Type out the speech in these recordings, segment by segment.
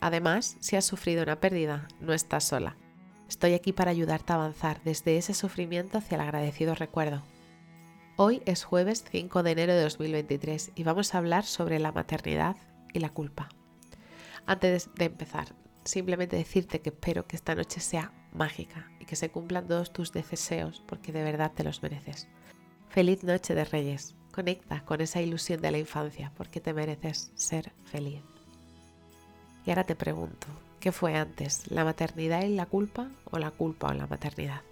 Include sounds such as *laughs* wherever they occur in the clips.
Además, si has sufrido una pérdida, no estás sola. Estoy aquí para ayudarte a avanzar desde ese sufrimiento hacia el agradecido recuerdo. Hoy es jueves 5 de enero de 2023 y vamos a hablar sobre la maternidad y la culpa. Antes de empezar, simplemente decirte que espero que esta noche sea mágica y que se cumplan todos tus deseos porque de verdad te los mereces. Feliz noche de Reyes. Conecta con esa ilusión de la infancia porque te mereces ser feliz. Y ahora te pregunto, ¿qué fue antes, la maternidad y la culpa o la culpa o la maternidad?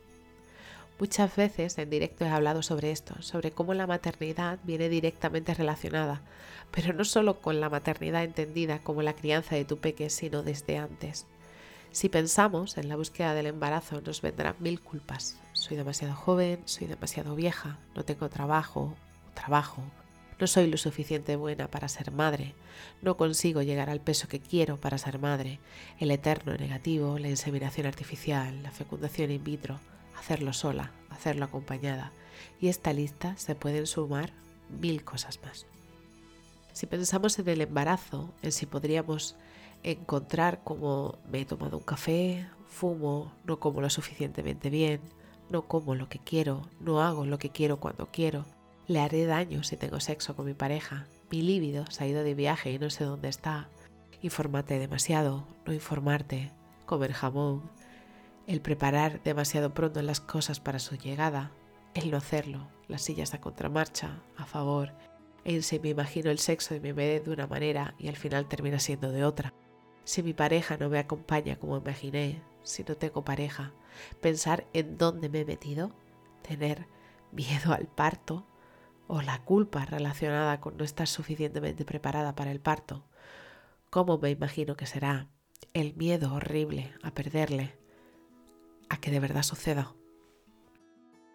Muchas veces en directo he hablado sobre esto, sobre cómo la maternidad viene directamente relacionada, pero no solo con la maternidad entendida como la crianza de tu peque, sino desde antes. Si pensamos en la búsqueda del embarazo, nos vendrán mil culpas. Soy demasiado joven, soy demasiado vieja, no tengo trabajo, trabajo, no soy lo suficiente buena para ser madre. No consigo llegar al peso que quiero para ser madre. El eterno negativo, la inseminación artificial, la fecundación in vitro, hacerlo sola, hacerlo acompañada. Y esta lista se pueden sumar mil cosas más. Si pensamos en el embarazo, en si podríamos encontrar como me he tomado un café, fumo, no como lo suficientemente bien, no como lo que quiero, no hago lo que quiero cuando quiero, le haré daño si tengo sexo con mi pareja. Mi líbido se ha ido de viaje y no sé dónde está. Informarte demasiado, no informarte, comer jamón, el preparar demasiado pronto las cosas para su llegada, el no hacerlo, las sillas a contramarcha, a favor, en si me imagino el sexo y me ve de una manera y al final termina siendo de otra. Si mi pareja no me acompaña como imaginé, si no tengo pareja, pensar en dónde me he metido, tener miedo al parto, o la culpa relacionada con no estar suficientemente preparada para el parto. ¿Cómo me imagino que será el miedo horrible a perderle, a que de verdad suceda?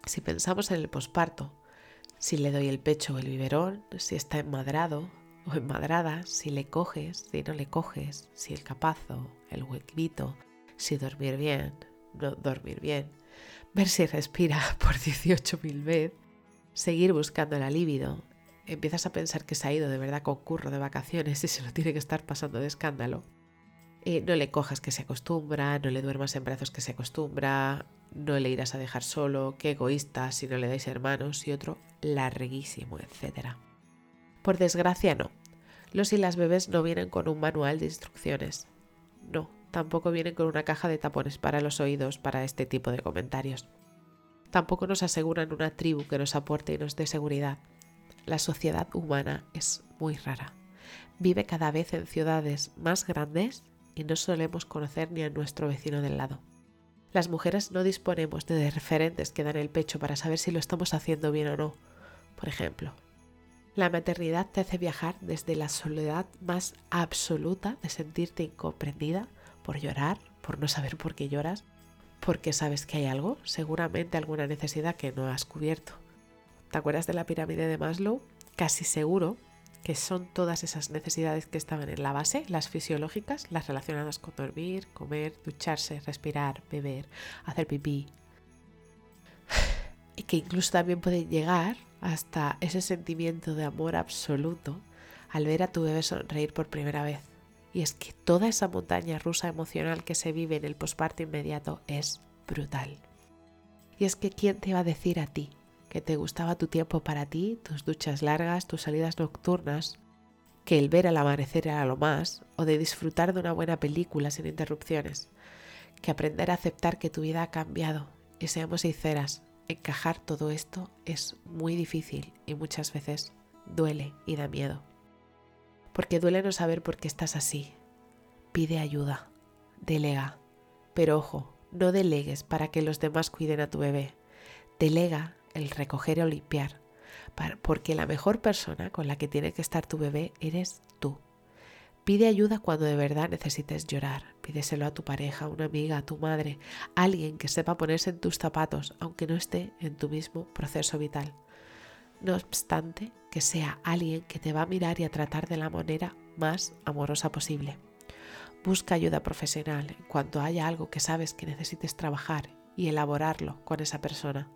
Si pensamos en el posparto, si le doy el pecho o el biberón, si está enmadrado o enmadrada, si le coges, si no le coges, si el capazo, el huequito, si dormir bien, no dormir bien, ver si respira *laughs* por 18.000 veces, seguir buscando la libido, empiezas a pensar que se ha ido de verdad con curro de vacaciones y se lo tiene que estar pasando de escándalo. Eh, no le cojas que se acostumbra, no le duermas en brazos que se acostumbra, no le irás a dejar solo, qué egoísta si no le dais hermanos y otro larguísimo, etc. Por desgracia no. Los y las bebés no vienen con un manual de instrucciones. No, tampoco vienen con una caja de tapones para los oídos para este tipo de comentarios tampoco nos aseguran una tribu que nos aporte y nos dé seguridad. La sociedad humana es muy rara. Vive cada vez en ciudades más grandes y no solemos conocer ni a nuestro vecino del lado. Las mujeres no disponemos de referentes que dan el pecho para saber si lo estamos haciendo bien o no. Por ejemplo, la maternidad te hace viajar desde la soledad más absoluta de sentirte incomprendida por llorar, por no saber por qué lloras, porque sabes que hay algo, seguramente alguna necesidad que no has cubierto. ¿Te acuerdas de la pirámide de Maslow? Casi seguro que son todas esas necesidades que estaban en la base, las fisiológicas, las relacionadas con dormir, comer, ducharse, respirar, beber, hacer pipí. *sighs* Y que incluso también puede llegar hasta ese sentimiento de amor absoluto al ver a tu bebé sonreír por primera vez y es que toda esa montaña rusa emocional que se vive en el posparto inmediato es brutal. Y es que ¿quién te va a decir a ti que te gustaba tu tiempo para ti, tus duchas largas, tus salidas nocturnas, que el ver al amanecer era lo más, o de disfrutar de una buena película sin interrupciones, que aprender a aceptar que tu vida ha cambiado y seamos sinceras, encajar todo esto es muy difícil y muchas veces duele y da miedo porque duele no saber por qué estás así. Pide ayuda, delega, pero ojo, no delegues para que los demás cuiden a tu bebé. Delega el recoger o limpiar, porque la mejor persona con la que tiene que estar tu bebé eres tú. Pide ayuda cuando de verdad necesites llorar. Pídeselo a tu pareja, a una amiga, a tu madre, a alguien que sepa ponerse en tus zapatos, aunque no esté en tu mismo proceso vital. No obstante, que sea alguien que te va a mirar y a tratar de la manera más amorosa posible. Busca ayuda profesional en cuanto haya algo que sabes que necesites trabajar y elaborarlo con esa persona.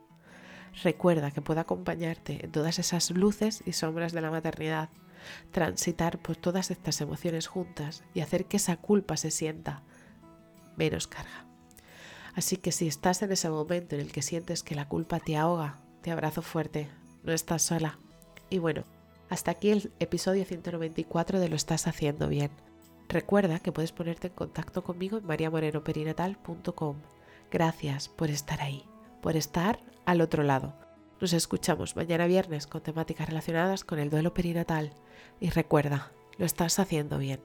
Recuerda que puede acompañarte en todas esas luces y sombras de la maternidad, transitar por todas estas emociones juntas y hacer que esa culpa se sienta menos carga. Así que si estás en ese momento en el que sientes que la culpa te ahoga, te abrazo fuerte, no estás sola. Y bueno, hasta aquí el episodio 194 de Lo estás haciendo bien. Recuerda que puedes ponerte en contacto conmigo en mariamorenoperinatal.com. Gracias por estar ahí, por estar al otro lado. Nos escuchamos mañana viernes con temáticas relacionadas con el duelo perinatal. Y recuerda, lo estás haciendo bien.